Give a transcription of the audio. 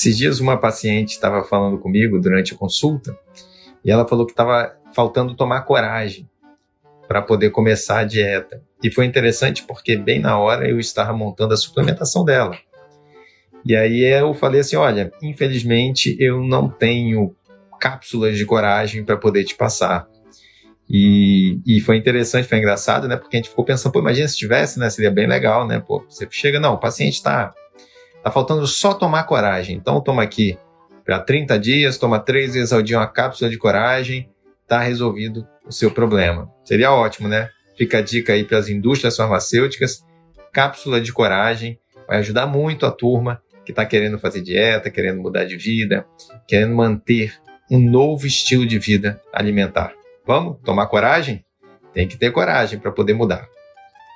Esses dias uma paciente estava falando comigo durante a consulta e ela falou que estava faltando tomar coragem para poder começar a dieta. E foi interessante porque bem na hora eu estava montando a suplementação dela. E aí eu falei assim, olha, infelizmente eu não tenho cápsulas de coragem para poder te passar. E, e foi interessante, foi engraçado, né? Porque a gente ficou pensando, pô, imagina se tivesse, né? Seria bem legal, né? Pô, você chega, não, o paciente está tá faltando só tomar coragem. Então toma aqui para 30 dias, toma três vezes ao dia uma cápsula de coragem, tá resolvido o seu problema. Seria ótimo, né? Fica a dica aí para as indústrias farmacêuticas, cápsula de coragem, vai ajudar muito a turma que está querendo fazer dieta, querendo mudar de vida, querendo manter um novo estilo de vida alimentar. Vamos tomar coragem? Tem que ter coragem para poder mudar.